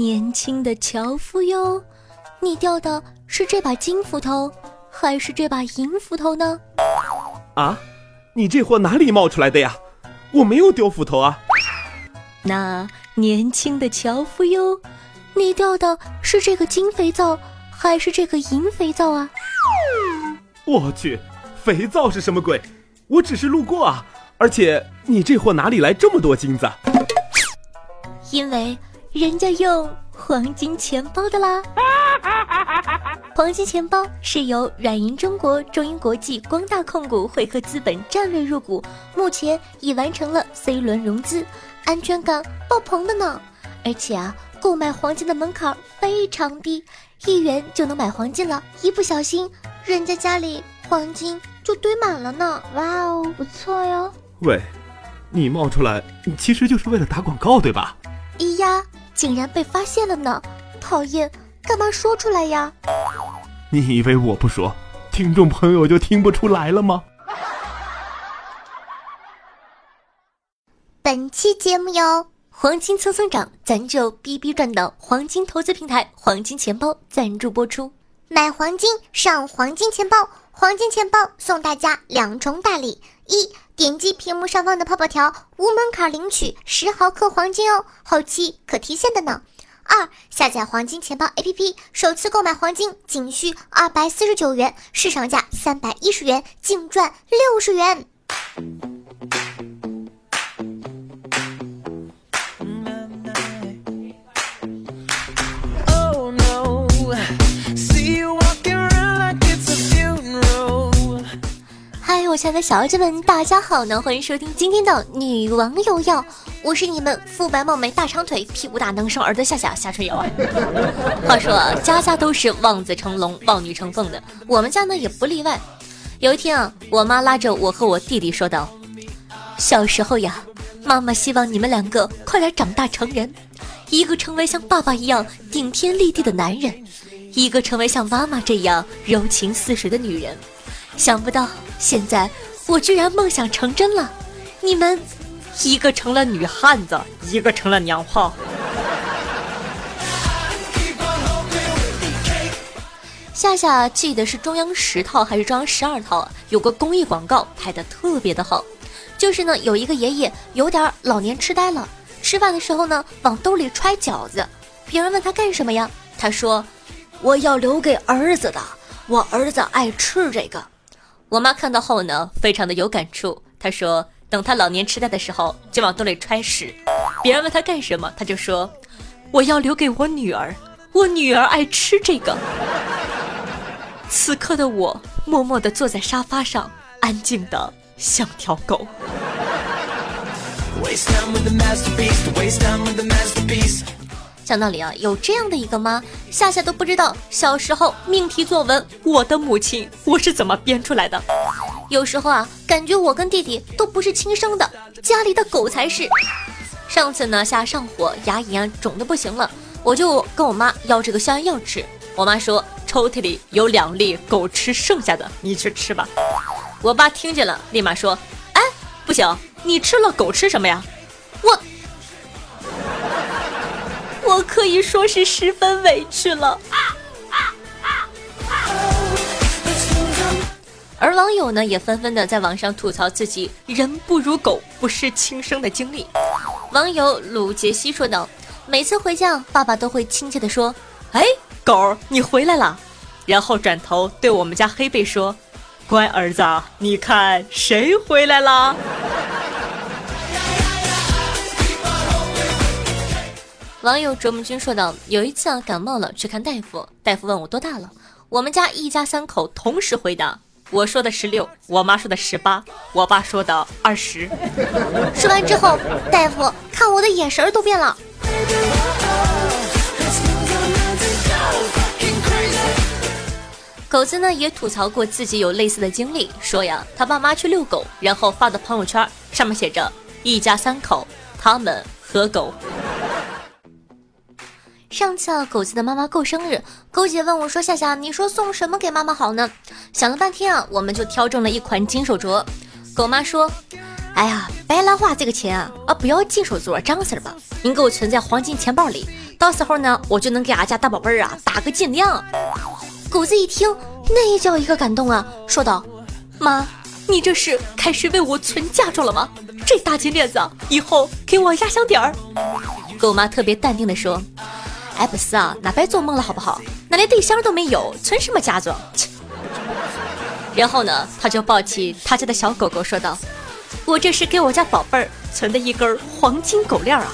年轻的樵夫哟，你掉的是这把金斧头，还是这把银斧头呢？啊，你这货哪里冒出来的呀？我没有丢斧头啊。那年轻的樵夫哟，你掉的是这个金肥皂，还是这个银肥皂啊？我去，肥皂是什么鬼？我只是路过啊。而且你这货哪里来这么多金子？因为人家用黄金钱包的啦。黄金钱包是由软银中国、中银国际、光大控股、汇科资本战略入股，目前已完成了 C 轮融资，安全感爆棚的呢。而且啊，购买黄金的门槛非常低，一元就能买黄金了，一不小心，人家家里黄金就堆满了呢。哇哦，不错哟。喂，你冒出来，你其实就是为了打广告，对吧？咿呀，竟然被发现了呢！讨厌，干嘛说出来呀？你以为我不说，听众朋友就听不出来了吗？本期节目由黄金蹭蹭涨，咱就逼逼赚的黄金投资平台黄金钱包赞助播出。买黄金上黄金钱包，黄金钱包送大家两重大礼：一。点击屏幕上方的泡泡条，无门槛领取十毫克黄金哦，后期可提现的呢。二，下载黄金钱包 APP，首次购买黄金仅需二百四十九元，市场价三百一十元，净赚六十元。我亲爱的小姐们，大家好呢！欢迎收听今天的女王有药，我是你们肤白貌美、大长腿、屁股大能生儿的夏夏夏春瑶啊。话说家家都是望子成龙、望女成凤的，我们家呢也不例外。有一天啊，我妈拉着我和我弟弟说道：“小时候呀，妈妈希望你们两个快点长大成人，一个成为像爸爸一样顶天立地的男人，一个成为像妈妈这样柔情似水的女人。”想不到现在我居然梦想成真了，你们一个成了女汉子，一个成了娘炮。夏夏记得是中央十套还是中央十二套，有个公益广告拍的特别的好，就是呢有一个爷爷有点老年痴呆了，吃饭的时候呢往兜里揣饺子，别人问他干什么呀，他说我要留给儿子的，我儿子爱吃这个。我妈看到后呢，非常的有感触。她说：“等她老年痴呆的时候，就往兜里揣屎。”别人问她干什么，她就说：“我要留给我女儿，我女儿爱吃这个。”此刻的我，默默地坐在沙发上，安静的像条狗。讲道理啊，有这样的一个妈，夏夏都不知道小时候命题作文《我的母亲》我是怎么编出来的。有时候啊，感觉我跟弟弟都不是亲生的，家里的狗才是。上次呢，夏上火，牙龈啊肿的不行了，我就跟我妈要这个消炎药吃。我妈说抽屉里有两粒狗吃剩下的，你去吃吧。我爸听见了，立马说：“哎，不行，你吃了狗吃什么呀？”我。我可以说是十分委屈了，而网友呢也纷纷的在网上吐槽自己人不如狗不是亲生的经历。网友鲁杰西说道：“每次回家，爸爸都会亲切的说：‘哎，狗儿，你回来了。’然后转头对我们家黑贝说：‘乖儿子，你看谁回来了。’”网友卓木君说道：“有一次啊，感冒了去看大夫，大夫问我多大了，我们家一家三口同时回答，我说的十六，我妈说的十八，我爸说的二十。说完之后，大夫看我的眼神都变了。狗子呢也吐槽过自己有类似的经历，说呀，他爸妈去遛狗，然后发的朋友圈，上面写着一家三口，他们和狗。”上次啊，狗子的妈妈过生日，狗姐问我说：“夏夏，你说送什么给妈妈好呢？”想了半天啊，我们就挑中了一款金手镯。狗妈说：“哎呀，白兰花这个钱啊，啊不要金手镯、账式吧，您给我存在黄金钱包里，到时候呢，我就能给俺家大宝贝儿啊打个金量。狗子一听，那叫一个感动啊，说道：“妈，你这是开始为我存嫁妆了吗？这大金链子，以后给我压箱底儿。”狗妈特别淡定的说：“哎，不是啊，那白做梦了好不好？那连对象都没有，存什么嫁妆？”然后呢，他就抱起他家的小狗狗说道。我这是给我家宝贝儿存的一根黄金狗链啊！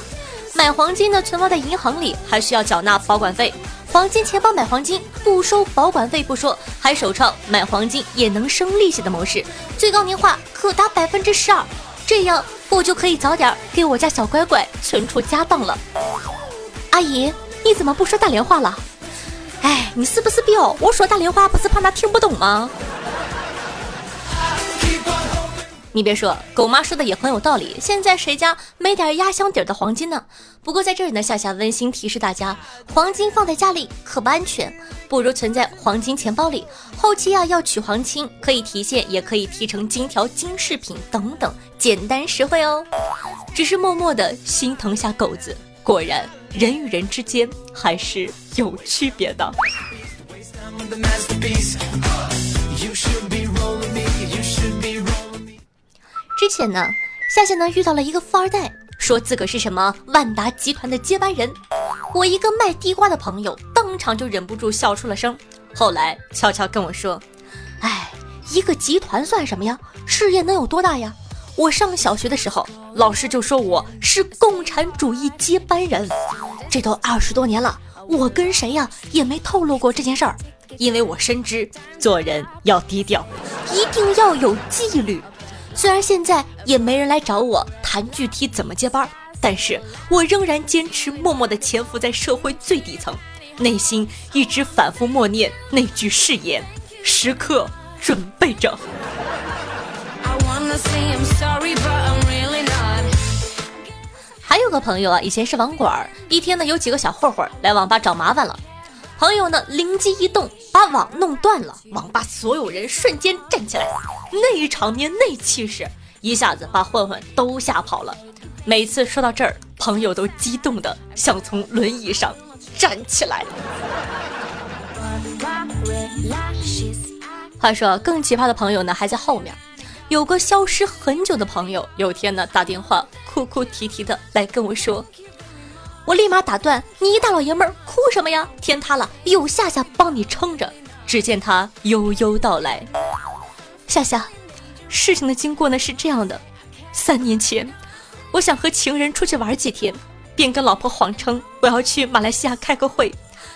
买黄金呢，存放在银行里还需要缴纳保管费。黄金钱包买黄金不收保管费不说，还首创买黄金也能生利息的模式，最高年化可达百分之十二。这样我就可以早点给我家小乖乖存出家当了。阿姨，你怎么不说大连话了？哎，你是不是彪？我说大连话不是怕他听不懂吗？你别说，狗妈说的也很有道理。现在谁家没点压箱底的黄金呢？不过在这里呢，夏夏温馨提示大家，黄金放在家里可不安全，不如存在黄金钱包里。后期啊要取黄金，可以提现，也可以提成金条、金饰品等等，简单实惠哦。只是默默的心疼下狗子，果然人与人之间还是有区别的。之前呢，夏夏呢遇到了一个富二代，说自个是什么万达集团的接班人。我一个卖地瓜的朋友当场就忍不住笑出了声。后来悄悄跟我说：“哎，一个集团算什么呀？事业能有多大呀？我上小学的时候，老师就说我是共产主义接班人。这都二十多年了，我跟谁呀也没透露过这件事儿，因为我深知做人要低调，一定要有纪律。”虽然现在也没人来找我谈具体怎么接班，但是我仍然坚持默默地潜伏在社会最底层，内心一直反复默念那句誓言，时刻准备着。还有个朋友啊，以前是网管，一天呢有几个小混混来网吧找麻烦了。朋友呢，灵机一动，把网弄断了，网吧所有人瞬间站起来，那场面那气势，一下子把混混都吓跑了。每次说到这儿，朋友都激动的想从轮椅上站起来。话说更奇葩的朋友呢还在后面，有个消失很久的朋友，有天呢打电话哭哭啼啼的来跟我说。我立马打断，你一大老爷们儿哭什么呀？天塌了，有夏夏帮你撑着。只见他悠悠道来：“夏夏，事情的经过呢是这样的，三年前，我想和情人出去玩几天，便跟老婆谎称我要去马来西亚开个会。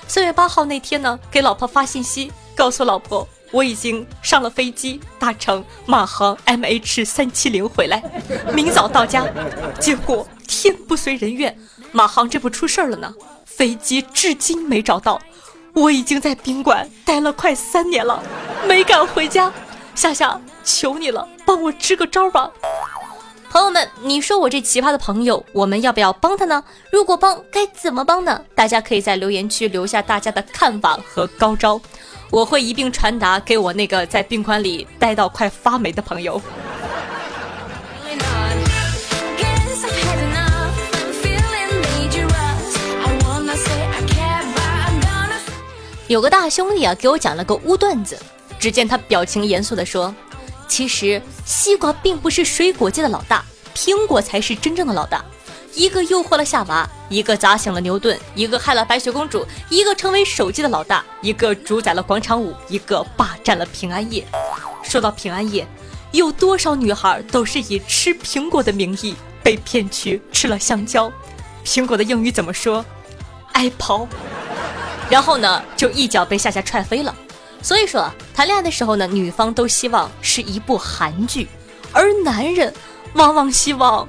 三月八号那天呢，给老婆发信息，告诉老婆我已经上了飞机，搭乘马航 MH 三七零回来，明早到家。结果天不遂人愿。”马航这不出事儿了呢，飞机至今没找到，我已经在宾馆待了快三年了，没敢回家。夏夏，求你了，帮我支个招吧。朋友们，你说我这奇葩的朋友，我们要不要帮他呢？如果帮，该怎么帮呢？大家可以在留言区留下大家的看法和高招，我会一并传达给我那个在宾馆里待到快发霉的朋友。有个大兄弟啊，给我讲了个污段子。只见他表情严肃地说：“其实西瓜并不是水果界的老大，苹果才是真正的老大。一个诱惑了夏娃，一个砸醒了牛顿，一个害了白雪公主，一个成为手机的老大，一个主宰了广场舞，一个霸占了平安夜。说到平安夜，有多少女孩都是以吃苹果的名义被骗去吃了香蕉？苹果的英语怎么说？Apple。”然后呢，就一脚被夏夏踹飞了。所以说，谈恋爱的时候呢，女方都希望是一部韩剧，而男人往往希望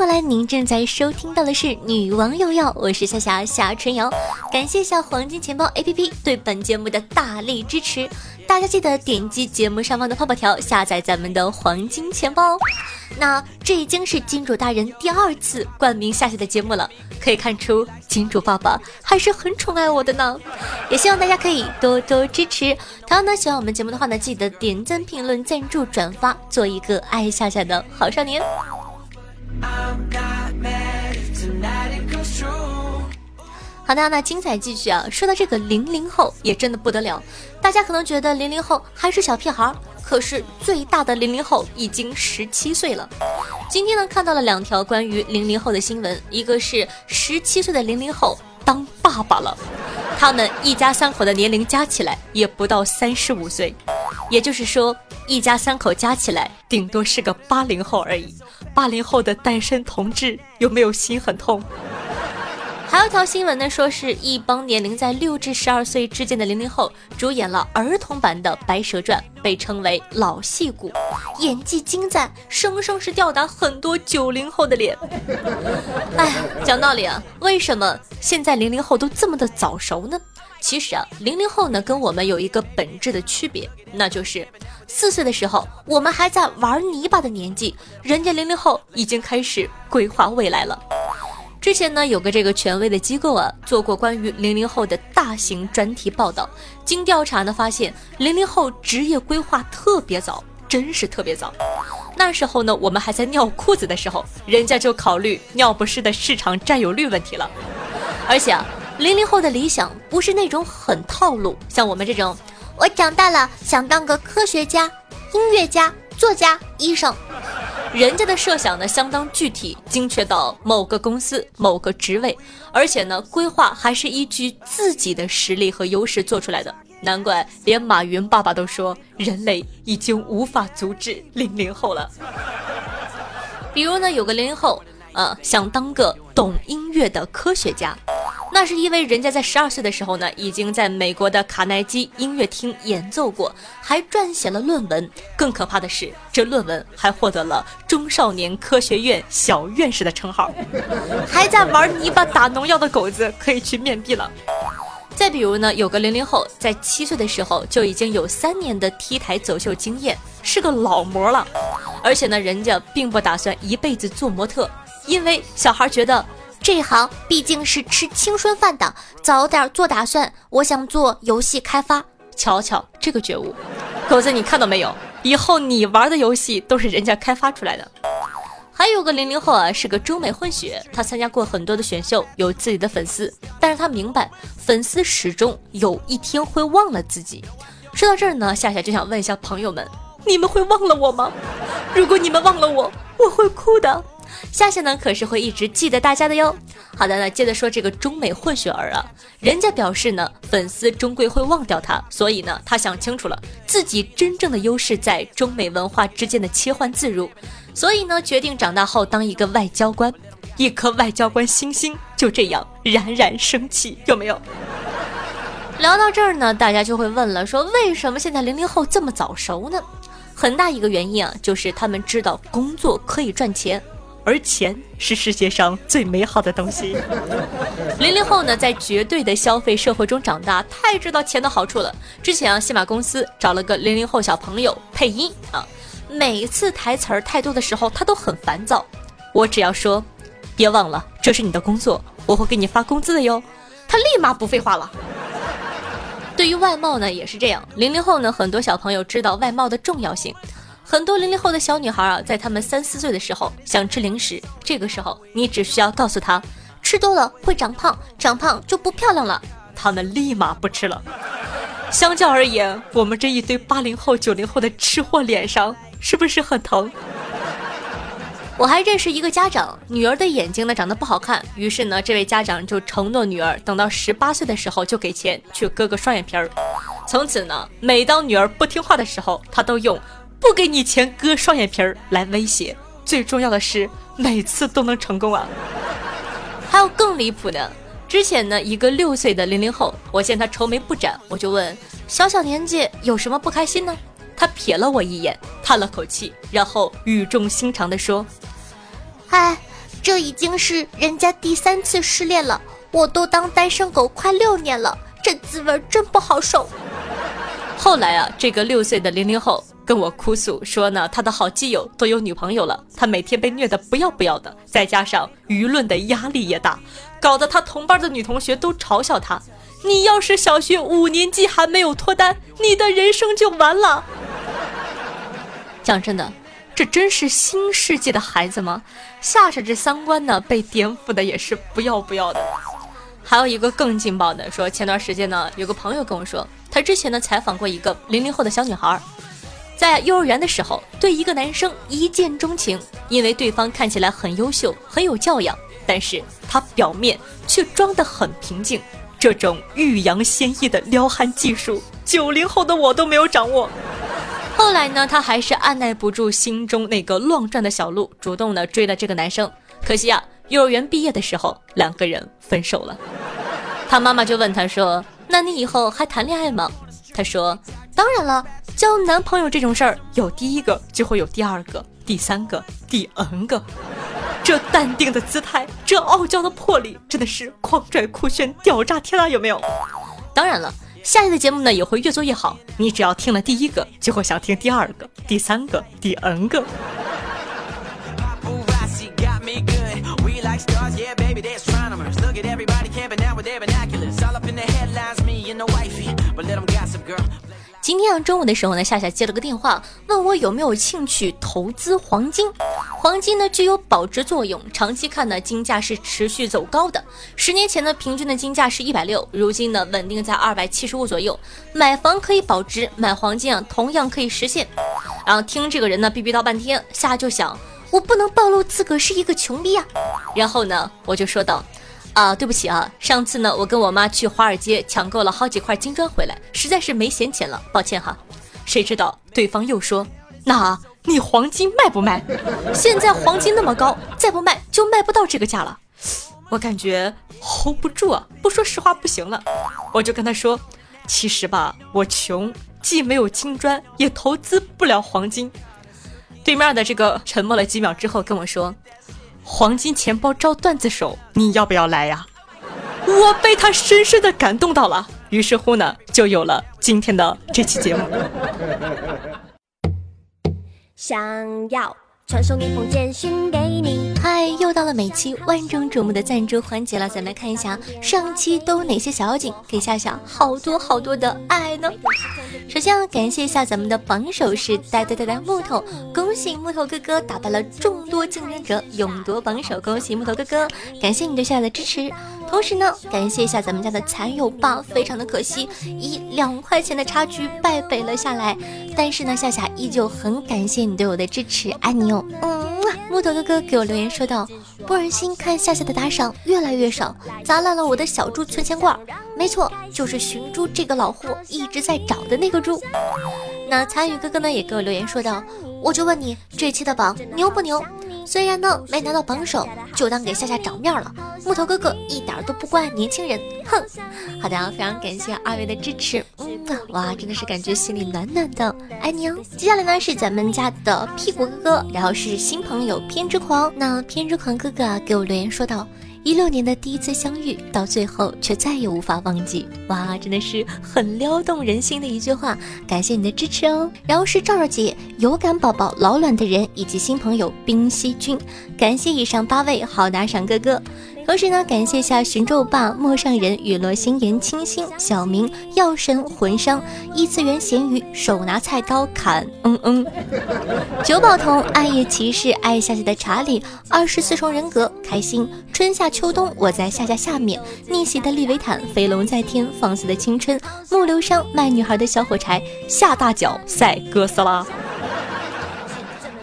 回来，您正在收听到的是《女王有药》，我是夏夏夏春瑶，感谢下黄金钱包 APP 对本节目的大力支持。大家记得点击节目上方的泡泡条，下载咱们的黄金钱包。那这已经是金主大人第二次冠名夏夏的节目了，可以看出金主爸爸还是很宠爱我的呢。也希望大家可以多多支持。同样呢，喜欢我们节目的话呢，记得点赞、评论、赞助、转发，做一个爱夏夏的好少年。好的，那精彩继续啊！说到这个零零后，也真的不得了。大家可能觉得零零后还是小屁孩，可是最大的零零后已经十七岁了。今天呢，看到了两条关于零零后的新闻，一个是十七岁的零零后当爸爸了，他们一家三口的年龄加起来也不到三十五岁，也就是说，一家三口加起来顶多是个八零后而已。八零后的单身同志有没有心很痛？还有条新闻呢，说是一帮年龄在六至十二岁之间的零零后主演了儿童版的《白蛇传》，被称为老戏骨，演技精湛，生生是吊打很多九零后的脸。哎，讲道理啊，为什么现在零零后都这么的早熟呢？其实啊，零零后呢跟我们有一个本质的区别，那就是四岁的时候我们还在玩泥巴的年纪，人家零零后已经开始规划未来了。之前呢，有个这个权威的机构啊，做过关于零零后的大型专题报道。经调查呢，发现零零后职业规划特别早，真是特别早。那时候呢，我们还在尿裤子的时候，人家就考虑尿不湿的市场占有率问题了。而且啊，零零后的理想不是那种很套路，像我们这种，我长大了想当个科学家、音乐家、作家、医生。人家的设想呢，相当具体、精确到某个公司某个职位，而且呢，规划还是依据自己的实力和优势做出来的。难怪连马云爸爸都说，人类已经无法阻止零零后了。比如呢，有个零零后，呃，想当个懂音乐的科学家。那是因为人家在十二岁的时候呢，已经在美国的卡耐基音乐厅演奏过，还撰写了论文。更可怕的是，这论文还获得了中少年科学院小院士的称号。还在玩泥巴打农药的狗子可以去面壁了。再比如呢，有个零零后，在七岁的时候就已经有三年的 T 台走秀经验，是个老模了。而且呢，人家并不打算一辈子做模特，因为小孩觉得。这行毕竟是吃青春饭的，早点做打算。我想做游戏开发，瞧瞧这个觉悟，狗子你看到没有？以后你玩的游戏都是人家开发出来的。还有个零零后啊，是个中美混血，他参加过很多的选秀，有自己的粉丝，但是他明白粉丝始终有一天会忘了自己。说到这儿呢，夏夏就想问一下朋友们，你们会忘了我吗？如果你们忘了我，我会哭的。夏夏呢可是会一直记得大家的哟。好的，那接着说这个中美混血儿啊，人家表示呢，粉丝终归会忘掉他，所以呢，他想清楚了，自己真正的优势在中美文化之间的切换自如，所以呢，决定长大后当一个外交官，一颗外交官星星就这样冉冉升起，有没有？聊到这儿呢，大家就会问了，说为什么现在零零后这么早熟呢？很大一个原因啊，就是他们知道工作可以赚钱。而钱是世界上最美好的东西。零零后呢，在绝对的消费社会中长大，太知道钱的好处了。之前啊，西马公司找了个零零后小朋友配音啊，每一次台词儿太多的时候，他都很烦躁。我只要说，别忘了这是你的工作，我会给你发工资的哟，他立马不废话了。对于外貌呢，也是这样。零零后呢，很多小朋友知道外貌的重要性。很多零零后的小女孩啊，在他们三四岁的时候想吃零食，这个时候你只需要告诉她，吃多了会长胖，长胖就不漂亮了，他们立马不吃了。相较而言，我们这一堆八零后、九零后的吃货脸上是不是很疼？我还认识一个家长，女儿的眼睛呢长得不好看，于是呢，这位家长就承诺女儿，等到十八岁的时候就给钱去割个双眼皮儿。从此呢，每当女儿不听话的时候，他都用。不给你钱割双眼皮儿来威胁，最重要的是每次都能成功啊！还有更离谱的，之前呢一个六岁的零零后，我见他愁眉不展，我就问小小年纪有什么不开心呢？他瞥了我一眼，叹了口气，然后语重心长地说：“哎，这已经是人家第三次失恋了，我都当单身狗快六年了，这滋味真不好受。”后来啊，这个六岁的零零后跟我哭诉说呢，他的好基友都有女朋友了，他每天被虐得不要不要的，再加上舆论的压力也大，搞得他同班的女同学都嘲笑他。你要是小学五年级还没有脱单，你的人生就完了。讲真的，这真是新世纪的孩子吗？夏夏这三观呢，被颠覆的也是不要不要的。还有一个更劲爆的，说前段时间呢，有个朋友跟我说，他之前呢采访过一个零零后的小女孩，在幼儿园的时候对一个男生一见钟情，因为对方看起来很优秀，很有教养，但是他表面却装得很平静，这种欲扬先抑的撩汉技术，九零后的我都没有掌握。后来呢，他还是按耐不住心中那个乱转的小鹿，主动的追了这个男生，可惜啊。幼儿园毕业的时候，两个人分手了。他妈妈就问他说：“那你以后还谈恋爱吗？”他说：“当然了，交男朋友这种事儿，有第一个就会有第二个、第三个、第 N 个。这淡定的姿态，这傲娇的魄力，真的是狂拽酷炫、屌炸天啊！有没有？当然了，下期的节目呢也会越做越好。你只要听了第一个，就会想听第二个、第三个、第 N 个。”今天啊中午的时候呢，夏夏接了个电话，问我有没有兴趣投资黄金。黄金呢具有保值作用，长期看呢金价是持续走高的。十年前呢平均的金价是一百六，如今呢稳定在二百七十五左右。买房可以保值，买黄金啊同样可以实现。然后听这个人呢逼逼叨半天，夏就想。我不能暴露自个是一个穷逼啊！然后呢，我就说道：“啊，对不起啊，上次呢，我跟我妈去华尔街抢购了好几块金砖回来，实在是没闲钱了，抱歉哈。”谁知道对方又说：“那你黄金卖不卖？现在黄金那么高，再不卖就卖不到这个价了。”我感觉 hold 不住啊，不说实话不行了。我就跟他说：“其实吧，我穷，既没有金砖，也投资不了黄金。”对面的这个沉默了几秒之后跟我说：“黄金钱包招段子手，你要不要来呀？”我被他深深的感动到了，于是乎呢，就有了今天的这期节目。想要。传送一封简讯给你。嗨，又到了每期万众瞩目的赞助环节了，咱们来看一下上期都有哪些小妖精给夏夏好多好多的爱呢？首先要感谢一下咱们的榜首是呆呆呆呆木头，恭喜木头哥哥打败了众多竞争者，勇夺榜首，恭喜木头哥哥，感谢你对夏夏的支持。同时呢，感谢一下咱们家的蚕友吧，非常的可惜，以两块钱的差距败北了下来。但是呢，夏夏依旧很感谢你对我的支持，爱你哦。嗯，木头哥哥给我留言说道：“不忍心看夏夏的打赏越来越少，砸烂了我的小猪存钱罐。没错，就是寻猪这个老货一直在找的那个猪。”那参与哥哥呢也给我留言说道：“我就问你，这期的榜牛不牛？”虽然呢没拿到榜首，就当给夏夏长面了。木头哥哥一点都不怪年轻人，哼！好的，非常感谢二位的支持，嗯，哇，真的是感觉心里暖暖的，爱你哦。接下来呢是咱们家的屁股哥哥，然后是新朋友偏执狂。那偏执狂哥哥给我留言说道。一六年的第一次相遇，到最后却再也无法忘记。哇，真的是很撩动人心的一句话，感谢你的支持哦。然后是赵赵姐、有感宝宝、老卵的人以及新朋友冰溪君，感谢以上八位好打赏哥哥。同时呢，感谢下寻咒霸、陌上人、雨落心言、清新、小明、药神、魂伤、异次元咸鱼、手拿菜刀砍，嗯嗯，九宝童、暗夜骑士、爱夏夏的查理、二十四重人格、开心、春夏秋冬，我在夏夏下面逆袭的利维坦、飞龙在天、放肆的青春、木流伤、卖女孩的小火柴、下大脚赛哥斯拉。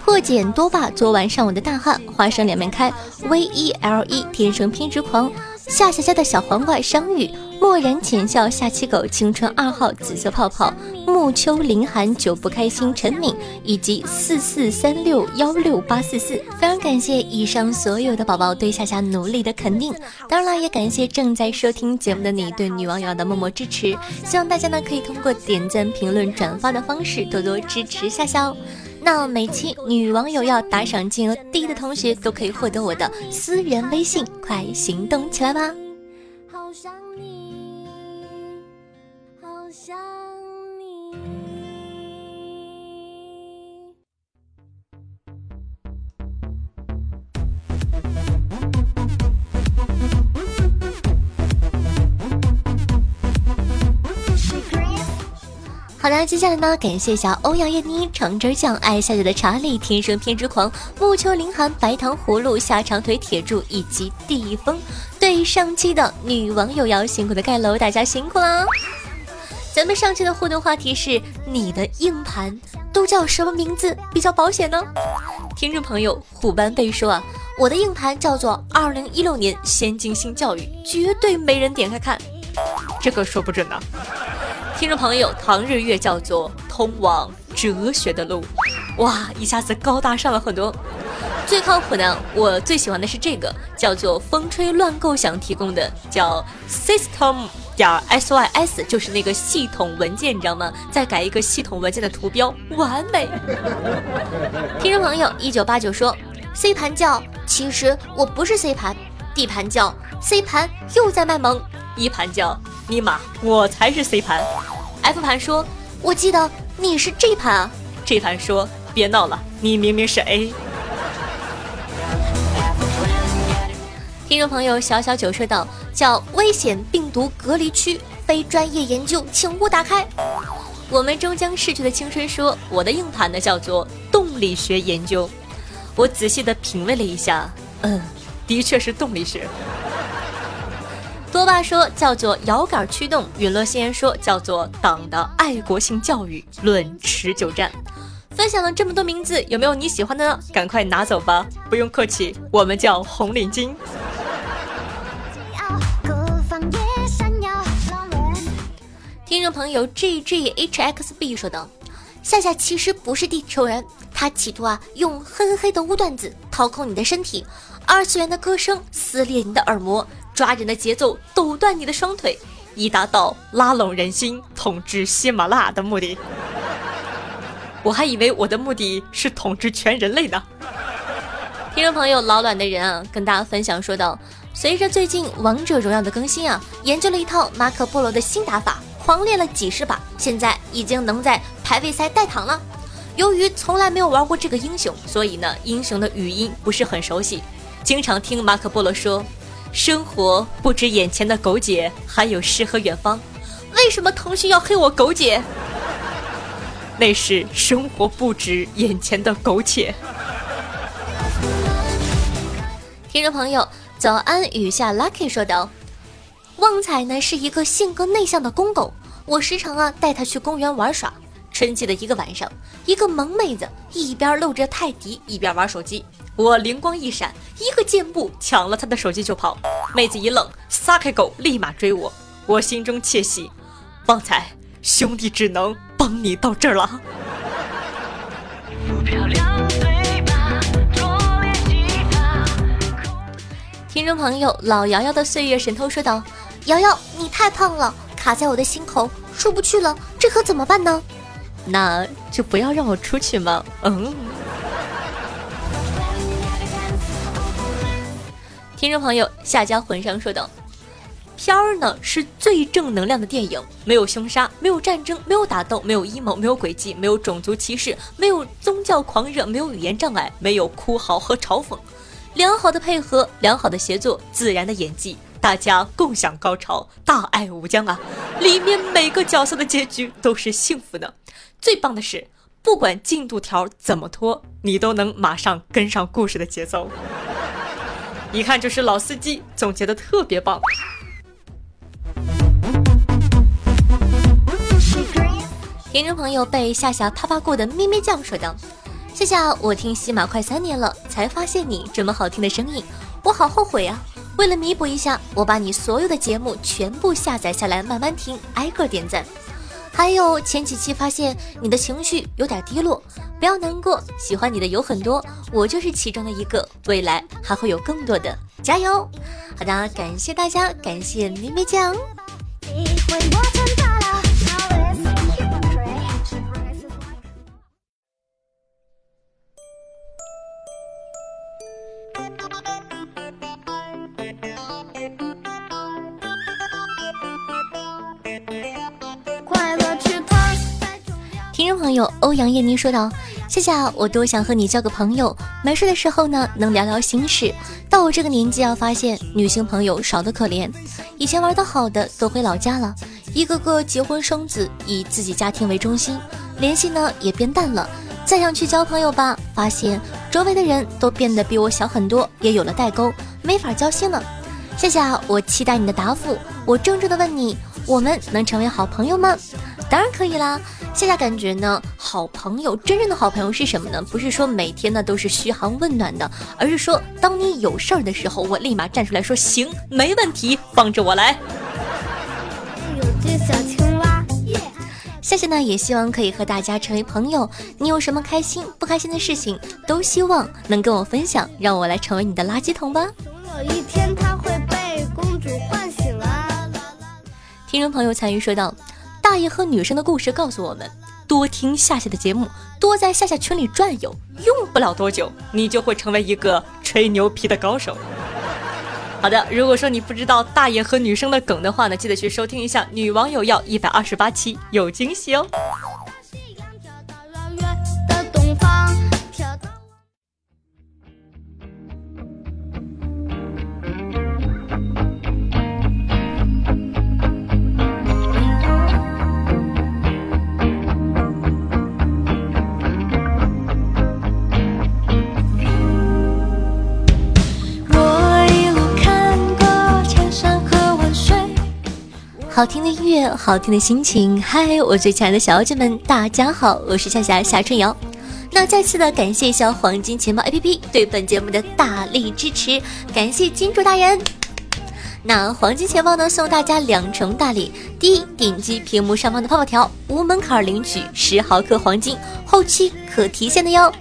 破茧多霸，昨晚上午的大汉，花生两面开，V E L E，天生偏执狂，夏夏夏的小黄瓜，商誉，漠然浅笑，下期狗，青春二号，紫色泡泡，暮秋凌寒，久不开心，陈敏，以及四四三六幺六八四四，非常感谢以上所有的宝宝对夏夏努力的肯定，当然了，也感谢正在收听节目的你对女网友的默默支持，希望大家呢可以通过点赞、评论、转发的方式多多支持夏夏哦。那每期女网友要打赏金额低的同学都可以获得我的私人微信，快行动起来吧！好的，接下来呢，感谢一下欧阳燕妮、橙汁酱、爱夏夏的查理、天生偏执狂、木秋凌寒、白糖葫芦、下长腿铁柱以及地风。对上期的女网友要辛苦的盖楼，大家辛苦啦！咱们上期的互动话题是：你的硬盘都叫什么名字比较保险呢？听众朋友虎斑贝说啊，我的硬盘叫做二零一六年先进性教育，绝对没人点开看。这个说不准呢。听众朋友，唐日月叫做通往哲学的路，哇，一下子高大上了很多。最靠谱的，我最喜欢的是这个，叫做风吹乱构想提供的，叫 system 点 sys，就是那个系统文件，你知道吗？再改一个系统文件的图标，完美。听众朋友一九八九说，C 盘叫，其实我不是 C 盘，D 盘叫，C 盘又在卖萌，E 盘叫。尼玛，我才是 C 盘。F 盘说：“我记得你是 G 盘啊。”G 盘说：“别闹了，你明明是 A。”听众朋友小小九说道：“叫危险病毒隔离区，非专业研究，请勿打开。”我们终将逝去的青春说：“我的硬盘呢，叫做动力学研究。”我仔细的品味了一下，嗯，的确是动力学。多爸说叫做摇杆驱动，陨落先说叫做党的爱国性教育论持久战。分享了这么多名字，有没有你喜欢的呢？赶快拿走吧，不用客气，我们叫红领巾。听众朋友 G G H X B 说道：“夏夏其实不是地球人，他企图啊用黑黑的污段子掏空你的身体，二次元的歌声撕裂你的耳膜。”抓人的节奏，抖断你的双腿，以达到拉拢人心、统治喜马拉雅的目的。我还以为我的目的是统治全人类呢。听众朋友，老卵的人啊，跟大家分享说道：随着最近王者荣耀的更新啊，研究了一套马可波罗的新打法，狂练了几十把，现在已经能在排位赛带糖了。由于从来没有玩过这个英雄，所以呢，英雄的语音不是很熟悉，经常听马可波罗说。生活不止眼前的苟且，还有诗和远方。为什么腾讯要黑我苟且？那是生活不止眼前的苟且。听众朋友，早安雨下 lucky 说道：“旺财呢是一个性格内向的公狗，我时常啊带他去公园玩耍。春季的一个晚上，一个萌妹子一边露着泰迪，一边玩手机。”我灵光一闪，一个箭步抢了他的手机就跑。妹子一愣，撒开狗立马追我。我心中窃喜，旺财兄弟只能帮你到这儿了。听众朋友，老瑶瑶的岁月神偷说道：“瑶瑶，你太胖了，卡在我的心口出不去了，这可怎么办呢？那就不要让我出去嘛。”嗯。听众朋友，夏家魂上说道：“片儿呢是最正能量的电影，没有凶杀，没有战争，没有打斗，没有阴谋，没有诡计，没有种族歧视，没有宗教狂热，没有语言障碍，没有哭嚎和嘲讽，良好的配合，良好的协作，自然的演技，大家共享高潮，大爱无疆啊！里面每个角色的结局都是幸福的。最棒的是，不管进度条怎么拖，你都能马上跟上故事的节奏。”一看就是老司机，总结的特别棒。听众朋友被夏夏啪啪过的咩咩酱说道：“夏夏，我听喜马快三年了，才发现你这么好听的声音，我好后悔啊！为了弥补一下，我把你所有的节目全部下载下来，慢慢听，挨个点赞。”还有前几期发现你的情绪有点低落，不要难过，喜欢你的有很多，我就是其中的一个，未来还会有更多的，加油！好的，感谢大家，感谢咪咪酱。友欧阳艳妮说道：“夏夏，我多想和你交个朋友，没事的时候呢，能聊聊心事。到我这个年纪啊，发现女性朋友少得可怜。以前玩的好的都回老家了，一个个结婚生子，以自己家庭为中心，联系呢也变淡了。再想去交朋友吧，发现周围的人都变得比我小很多，也有了代沟，没法交心了。夏夏，我期待你的答复。我郑重的问你，我们能成为好朋友吗？当然可以啦。夏夏感觉呢，好朋友，真正的好朋友是什么呢？不是说每天呢都是嘘寒问暖的，而是说当你有事儿的时候，我立马站出来说行，没问题，放着我来。有只小青蛙。夏夏呢，也希望可以和大家成为朋友。你有什么开心、不开心的事情，都希望能跟我分享，让我来成为你的垃圾桶吧。总有一天听众朋友参与说道：“大爷和女生的故事告诉我们，多听夏夏的节目，多在夏夏群里转悠，用不了多久，你就会成为一个吹牛皮的高手。”好的，如果说你不知道大爷和女生的梗的话呢，记得去收听一下《女网友要一百二十八期》，有惊喜哦。好听的音乐，好听的心情。嗨，我最亲爱的小姐们，大家好，我是夏夏夏春瑶。那再次的感谢一下黄金钱包 APP 对本节目的大力支持，感谢金主大人。那黄金钱包呢，送大家两重大礼：第一，点击屏幕上方的泡泡条，无门槛领取十毫克黄金，后期可提现的哟；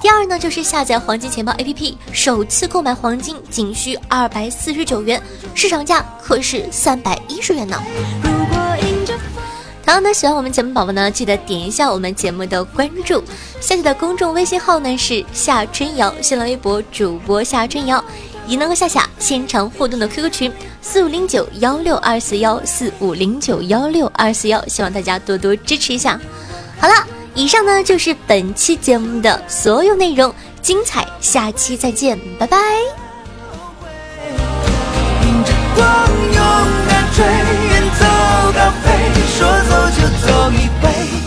第二呢，就是下载黄金钱包 APP，首次购买黄金仅需二百四十九元，市场价可是三百一十元呢。同样呢，喜欢我们节目宝宝呢，记得点一下我们节目的关注。下载的公众微信号呢是夏春瑶，新浪微博主播夏春瑶，也能和夏夏现场互动的 QQ 群四五零九幺六二四幺四五零九幺六二四幺，希望大家多多支持一下。好了，以上呢就是本期节目的所有内容，精彩，下期再见，拜拜。勇敢追，远走高飞说走就走一回。